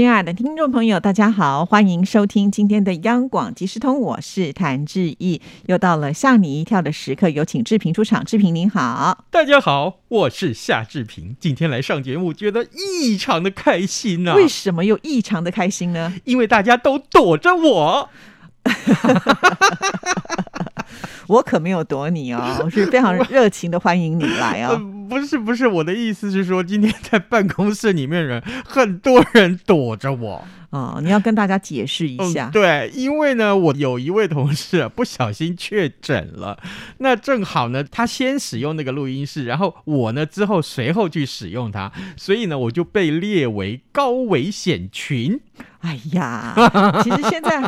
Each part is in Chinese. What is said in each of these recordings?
亲爱的听众朋友，大家好，欢迎收听今天的央广即时通，我是谭志毅。又到了吓你一跳的时刻，有请志平出场。志平您好，大家好，我是夏志平，今天来上节目，觉得异常的开心啊！为什么又异常的开心呢？因为大家都躲着我。我可没有躲你哦，我是非常热情的欢迎你来哦。不是不是，我的意思是说，今天在办公室里面人很多人躲着我。哦，你要跟大家解释一下。对，因为呢，我有一位同事不小心确诊了，那正好呢，他先使用那个录音室，然后我呢之后随后去使用它，所以呢，我就被列为高危险群。哎呀，其实现在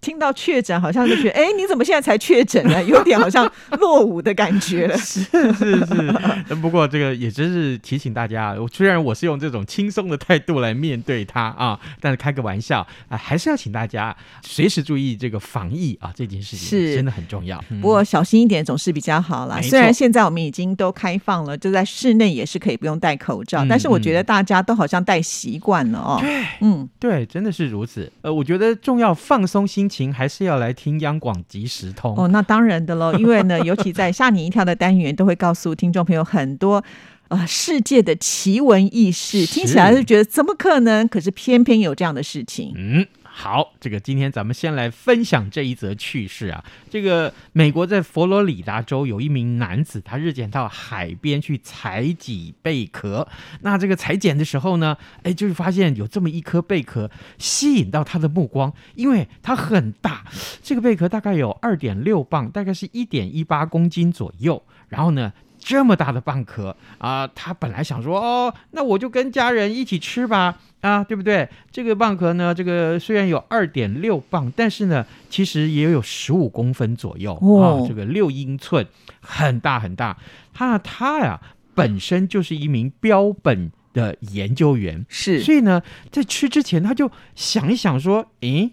听到确诊，好像就觉得，哎，你怎么现在才确诊呢？有点好像落伍的感觉了。是 是是，不过这个也真是提醒大家，虽然我是用这种轻松的态度来面对它啊，但是开个玩笑啊，还是要请大家随时注意这个防疫啊，这件事情是真的很重要。不过小心一点总是比较好啦。虽然现在我们已经都开放了，就在室内也是可以不用戴口罩，但是我觉得大家都好像戴习惯了哦。对，嗯，对，真的。是如此，呃，我觉得重要放松心情，还是要来听央广即时通哦。那当然的喽，因为呢，尤其在吓你一跳的单元，都会告诉听众朋友很多啊世界的奇闻异事，听起来就觉得怎么可能？可是偏偏有这样的事情，嗯。好，这个今天咱们先来分享这一则趣事啊。这个美国在佛罗里达州有一名男子，他日前到海边去采集贝壳。那这个采捡的时候呢，哎，就是发现有这么一颗贝壳吸引到他的目光，因为它很大，这个贝壳大概有二点六磅，大概是一点一八公斤左右。然后呢？这么大的蚌壳啊，他本来想说哦，那我就跟家人一起吃吧，啊，对不对？这个蚌壳呢，这个虽然有二点六磅，但是呢，其实也有十五公分左右啊，这个六英寸，很大很大。他他呀，本身就是一名标本。的研究员是，所以呢，在吃之前他就想一想说，诶，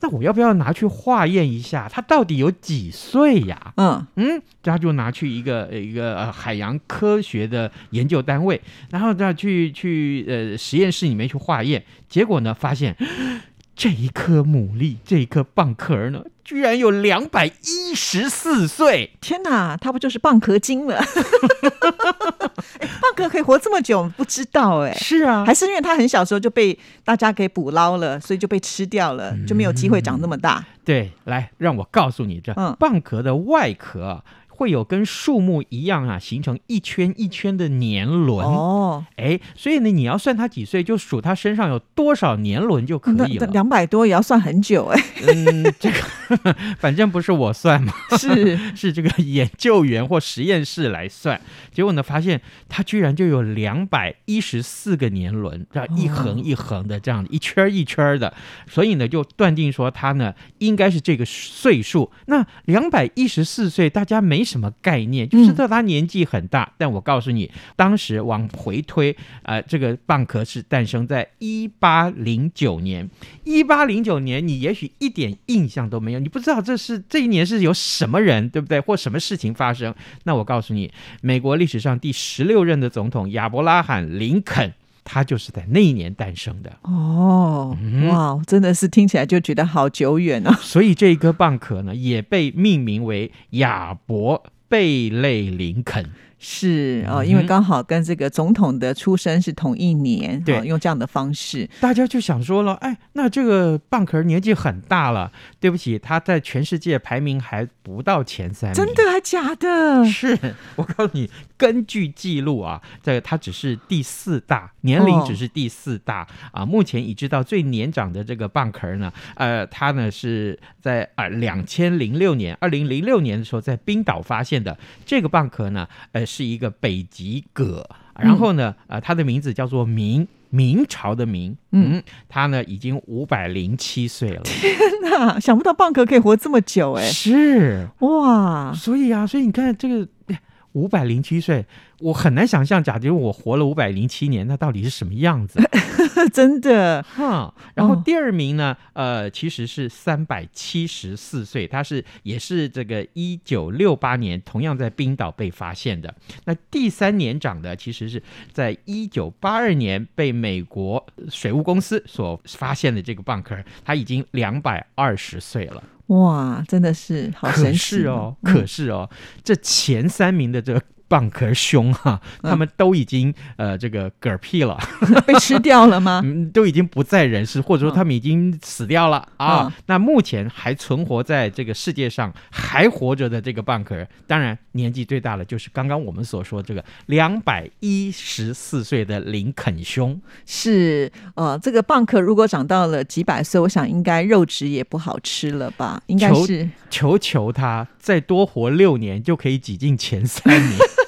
那我要不要拿去化验一下，他到底有几岁呀？嗯嗯，他就拿去一个一个海洋科学的研究单位，然后再去去呃实验室里面去化验，结果呢发现。这一颗牡蛎，这一颗蚌壳呢，居然有两百一十四岁！天哪，它不就是蚌壳精了？蚌壳可以活这么久，不知道哎。是啊，还是因为它很小时候就被大家给捕捞了，所以就被吃掉了，就没有机会长那么大。对，来，让我告诉你，这蚌壳的外壳。会有跟树木一样啊，形成一圈一圈的年轮哦，哎，所以呢，你要算它几岁，就数它身上有多少年轮就可以了。两百多也要算很久哎。嗯，这个 反正不是我算嘛，是 是这个研究员或实验室来算。结果呢，发现它居然就有两百一十四个年轮，这样一横一横的，这样一圈一圈的，所以呢，就断定说它呢应该是这个岁数。那两百一十四岁，大家没。什么概念？就是知道他年纪很大，但我告诉你，当时往回推，呃，这个蚌壳是诞生在一八零九年。一八零九年，你也许一点印象都没有，你不知道这是这一年是有什么人，对不对？或什么事情发生？那我告诉你，美国历史上第十六任的总统亚伯拉罕·林肯。他就是在那一年诞生的哦，哇，真的是听起来就觉得好久远啊！所以这一颗蚌壳呢，也被命名为亚伯贝类林肯。是哦，因为刚好跟这个总统的出生是同一年，对，用这样的方式，大家就想说了，哎，那这个蚌壳年纪很大了，对不起，他在全世界排名还不到前三，真的还假的？是我告诉你，根据记录啊，这个他只是第四大，年龄只是第四大啊。目前已知道最年长的这个蚌壳呢，呃，他呢是在啊两千零六年，二零零六年的时候在冰岛发现的这个蚌壳呢，呃。是一个北极葛，然后呢，呃，它的名字叫做明，明朝的明，嗯，它呢已经五百零七岁了。天哪，想不到蚌壳可以活这么久，哎，是哇，所以啊，所以你看这个。五百零七岁，我很难想象，假如我活了五百零七年，那到底是什么样子？真的，哈，然后哦第二名呢，呃，其实是三百七十四岁，他是也是这个一九六八年同样在冰岛被发现的。那第三年长的其实是在一九八二年被美国水务公司所发现的这个蚌壳，他已经两百二十岁了。哇，真的是好神奇是哦，嗯可是哦，这前三名的这个蚌壳兄哈、嗯他们都已经呃这个嗝屁了。被吃掉了吗？嗯，都已经不在人世，或者说嗯他们已经死掉了、啊嗯。那目前还存活在这个世界上还活着的这个蚌壳，当然年纪最大的就是刚刚我们所说这个两百一十四岁的林肯兄。是，呃，这个蚌壳如果长到了几百岁，我想应该肉质也不好吃了吧？应该求是。求求他再多活六年就可以挤进前三名。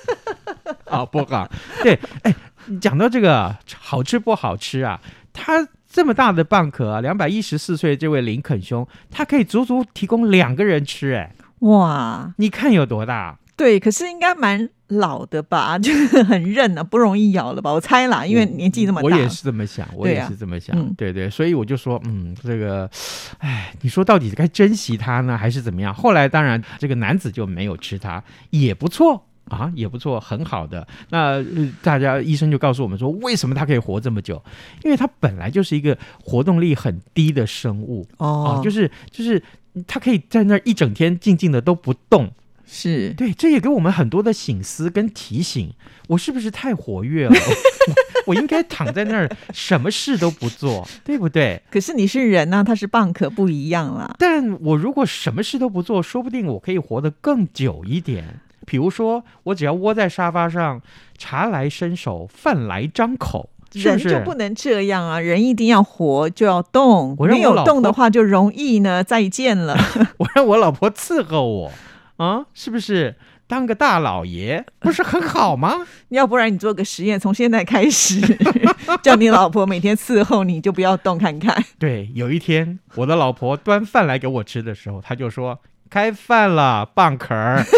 好不好？对，哎，讲到这个好吃不好吃啊，他这么大的蚌壳啊，两百一十四岁这位林肯兄，他可以足足提供两个人吃，哎，哇，你看有多大？对，可是应该蛮老的吧？就是很韧啊，不容易咬了吧？我猜啦，因为年纪这么大。我也是这么想，我也是这么想，嗯对对，所以我就说，嗯，这个，哎，你说到底该珍惜它呢，还是怎么样？后来当然这个男子就没有吃它，也不错。啊，也不错，很好的。那、呃大家医生就告诉我们说，为什么它可以活这么久？因为它本来就是一个活动力很低的生物哦啊，就是就是它可以在那儿一整天静静的都不动。是对，这也给我们很多的醒思跟提醒。我是不是太活跃了？我我应该躺在那儿，什么事都不做，对不对？可是你是人呐、他是蚌壳，不一样了。但我如果什么事都不做，说不定我可以活得更久一点。比如说，我只要窝在沙发上，茶来伸手，饭来张口，是人就不能这样啊！人一定要活，就要动。没有动的话，就容易呢再见了。我让我老婆伺候我啊，是不是？当个大老爷不是很好吗？要不然你做个实验，从现在开始，叫你老婆每天伺候你，就不要动看看。对，有一天我的老婆端饭来给我吃的时候，她就说：“开饭了，蚌壳儿。”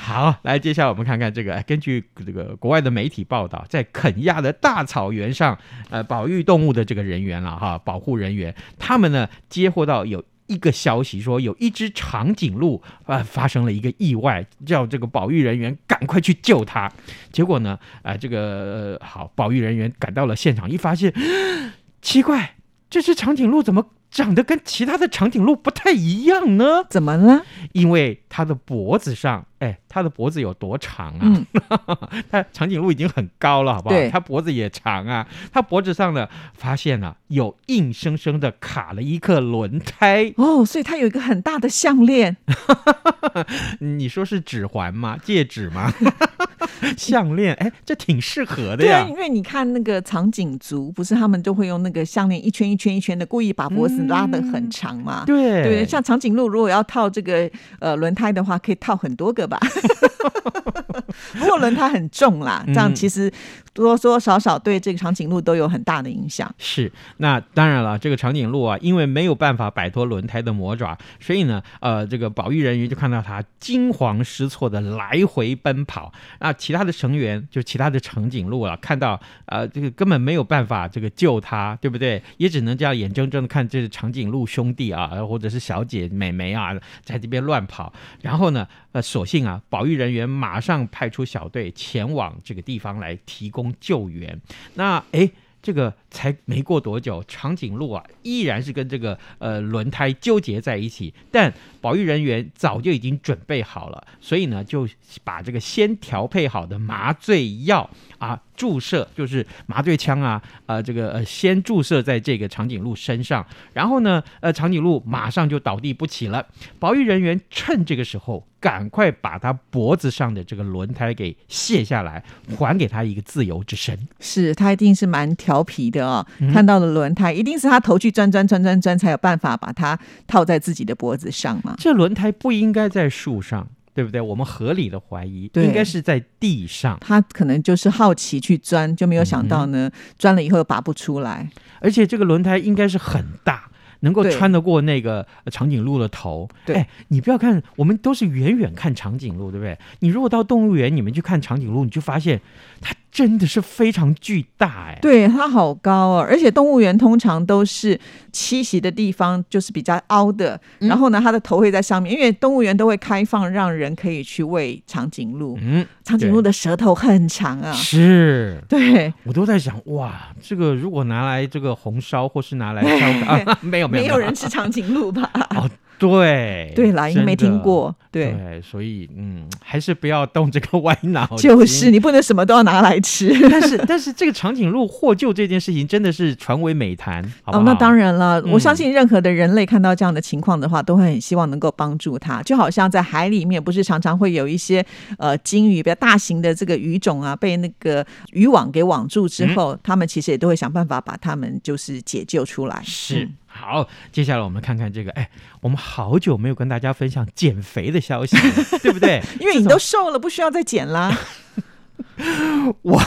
好，来，接下来我们看看这个，哎根据这个国外的媒体报道，在肯亚的大草原上，呃，保育动物的这个人员了哈，保护人员，他们呢接获到有。一个消息说，有一只长颈鹿啊、呃发生了一个意外，叫这个保育人员赶快去救它。结果呢，啊、这个、呃、好，保育人员赶到了现场，一发现，奇怪，这只长颈鹿怎么长得跟其他的长颈鹿不太一样呢？怎么了？因为它的脖子上，哎，它的脖子有多长啊？嗯，它长颈鹿已经很高了，好不好？对它脖子也长啊。它脖子上呢，发现了、有硬生生的卡了一颗轮胎。哦，所以它有一个很大的项链。你说是指环吗？戒指吗？项链？哎，这挺适合的对。因为你看那个长颈族，不是他们都会用那个项链一圈一圈一圈的，故意把脖子拉得很长嘛。对对，像长颈鹿如果要套这个呃轮胎的话，可以套很多个吧。不过轮胎很重啦，这样嗯其实多多少少对这个长颈鹿都有很大的影响。是，那当然了，这个长颈鹿啊，因为没有办法摆脱轮胎的魔爪，所以呢，呃，这个保育人员就看到它惊慌失措的来回奔跑。那其他的成员，就其他的长颈鹿啊，看到呃，这个根本没有办法这个救它，对不对？也只能这样眼睁睁的看这长颈鹿兄弟啊，或者是小姐美眉啊，在这边乱跑。然后呢，呃，所幸啊，保育人员马上派出小队前往这个地方来提供救援。那诶，这个才没过多久，长颈鹿啊依然是跟这个呃轮胎纠结在一起，但保育人员早就已经准备好了，所以呢就把这个先调配好的麻醉药啊注射，就是麻醉枪啊，呃这个呃先注射在这个长颈鹿身上，然后呢呃长颈鹿马上就倒地不起了，保育人员趁这个时候赶快把它脖子上的这个轮胎给卸下来，还给他一个自由之身。是他一定是蛮调皮的哦，嗯看到了轮胎，一定是他头去钻钻钻钻钻，才有办法把它套在自己的脖子上嘛。这轮胎不应该在树上，对不对？我们合理的怀疑，应该是在地上，他可能就是好奇去钻，就没有想到嗯呢，钻了以后拔不出来。而且这个轮胎应该是很大。能够穿得过那个呃长颈鹿的头。对哎，你不要看，我们都是远远看长颈鹿，对不对？你如果到动物园，你们去看长颈鹿，你就发现它真的是非常巨大，哎，对，它好高哦，而且动物园通常都是栖息的地方就是比较凹的，嗯。然后呢，它的头会在上面，因为动物园都会开放让人可以去喂长颈鹿，嗯，长颈鹿的舌头很长啊，是。对，我都在想，哇，这个如果拿来这个红烧，或是拿来烧 啊，没有没有没有。人吃长颈鹿吧？对对啦，因为没听过，对。对，所以嗯，还是不要动这个歪脑筋。就是，你不能什么都要拿来吃。但是但是这个长颈鹿获救这件事情真的是传为美谈，好不好？哦，那当然了，嗯我相信任何的人类看到这样的情况的话，都会很希望能够帮助它。就好像在海里面，不是常常会有一些呃鲸鱼比较大型的这个鱼种啊，被那个渔网给网住之后，他们其实也都会想办法把它们就是解救出来。是。嗯好，接下来我们看看这个，哎，我们好久没有跟大家分享减肥的消息了，对不对？因为你都瘦了，不需要再减啦。我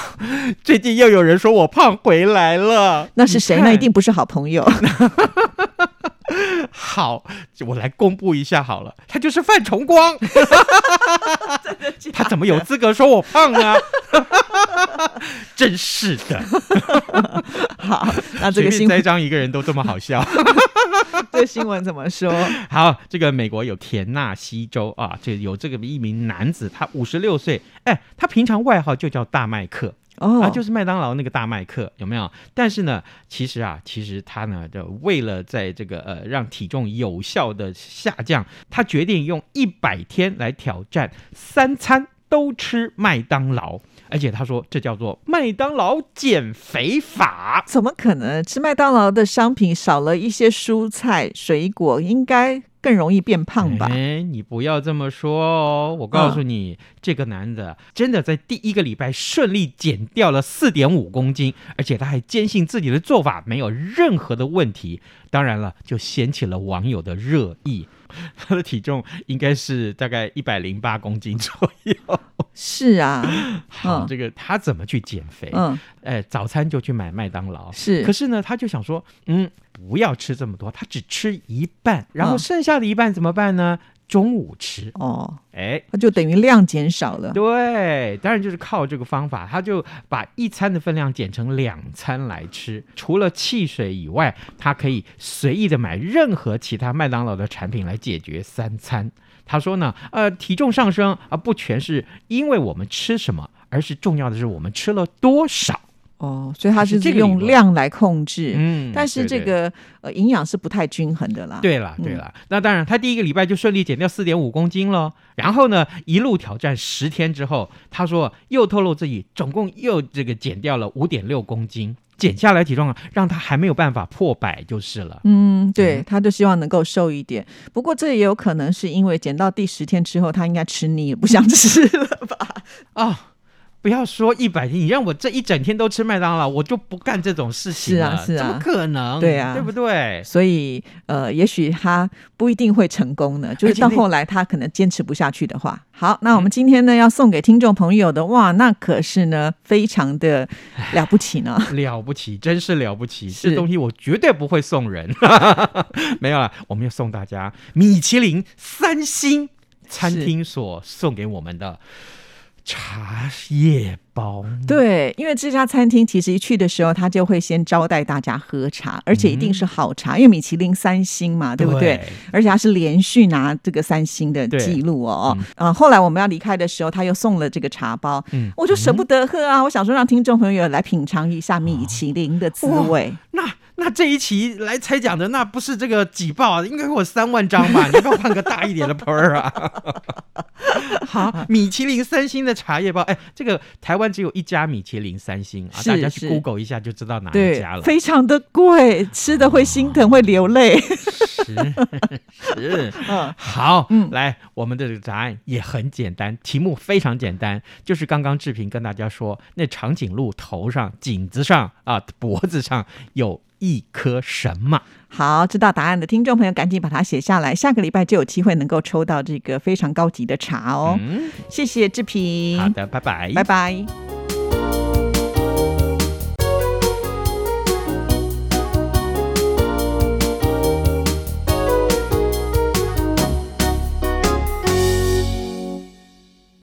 最近又有人说我胖回来了，那是谁？那一定不是好朋友。好，我来公布一下好了，他就是范崇光，他怎么有资格说我胖呢？真是的，好，那这个新，栽赃一个人都这么好笑。这个新闻怎么说？好，这个美国有田纳西州啊，这有这个一名男子，他五十六岁，哎，他平常外号就叫大麦克。哦，啊，就是麦当劳那个大麦克，有没有？但是呢，其实啊，其实他呢，就为了在这个呃让体重有效的下降，他决定用一百天来挑战三餐都吃麦当劳，而且他说这叫做麦当劳减肥法。怎么可能？吃麦当劳的商品少了一些蔬菜水果，应该更容易变胖吧？哎，你不要这么说哦！我告诉你，这个男的真的在第一个礼拜顺利减掉了四点五公斤，而且他还坚信自己的做法没有任何的问题。当然了，就掀起了网友的热议。他的体重应该是大概一百零八公斤左右。是啊，好，嗯这个他怎么去减肥？嗯，哎，早餐就去买麦当劳。是可是呢，他就想说，嗯，不要吃这么多，他只吃一半，然后嗯剩下的一半怎么办呢？中午吃。哦，哎，那就等于量减少了。对，当然就是靠这个方法，他就把一餐的分量减成两餐来吃。除了汽水以外，他可以随意的买任何其他麦当劳的产品来解决三餐。他说呢，呃，体重上升啊、不全是因为我们吃什么，而是重要的是我们吃了多少。哦，所以它是用量来控制。嗯但是这个呃营养是不太均衡的啦。，对了，嗯对了，那当然，他第一个礼拜就顺利减掉四点五公斤了。然后呢，一路挑战十天之后，他说又透露自己总共又这个减掉了五点六公斤，减下来体重啊，让他还没有办法破百就是了。嗯，对，嗯他就希望能够瘦一点。不过这也有可能是因为减到第十天之后，他应该吃腻了，不想吃了吧？哦，不要说一百天，你让我这一整天都吃麦当劳，我就不干这种事情了。是啊是啊怎么可能？对啊对不对？所以呃，也许他不一定会成功呢。就是到后来他可能坚持不下去的话，好，那我们今天呢要送给听众朋友的，哇，那可是呢非常的了不起呢。了不起，真是了不起！这东西我绝对不会送人，没有了，我们要送大家米其林三星餐厅所送给我们的茶叶包。对，因为这家餐厅其实一去的时候，他就会先招待大家喝茶，而且一定是好茶，因为米其林三星嘛，对不对？而且他是连续拿这个三星的记录哦。嗯啊、后来我们要离开的时候，他又送了这个茶包，嗯我就舍不得喝啊。我想说让听众朋友来品尝一下米其林的滋味。那那这一期来猜奖的，那不是这个几报啊，应该会有三万张吧？你要不要换个大一点的盆儿啊？好，米其林三星的茶叶包，哎，这个台湾只有一家米其林三星啊，大家去 Google 一下就知道哪一家，了。非常的贵，吃的会心疼，会流泪。是是，嗯，好，嗯来，我们的这个答案也很简单，题目非常简单，就是刚刚志平跟大家说，那长颈鹿头上、颈子上啊、脖子上有一颗什么？好，知道答案的听众朋友赶紧把它写下来，下个礼拜就有机会能够抽到这个非常高级的茶哦。嗯，谢谢志平，好的，拜拜，拜拜。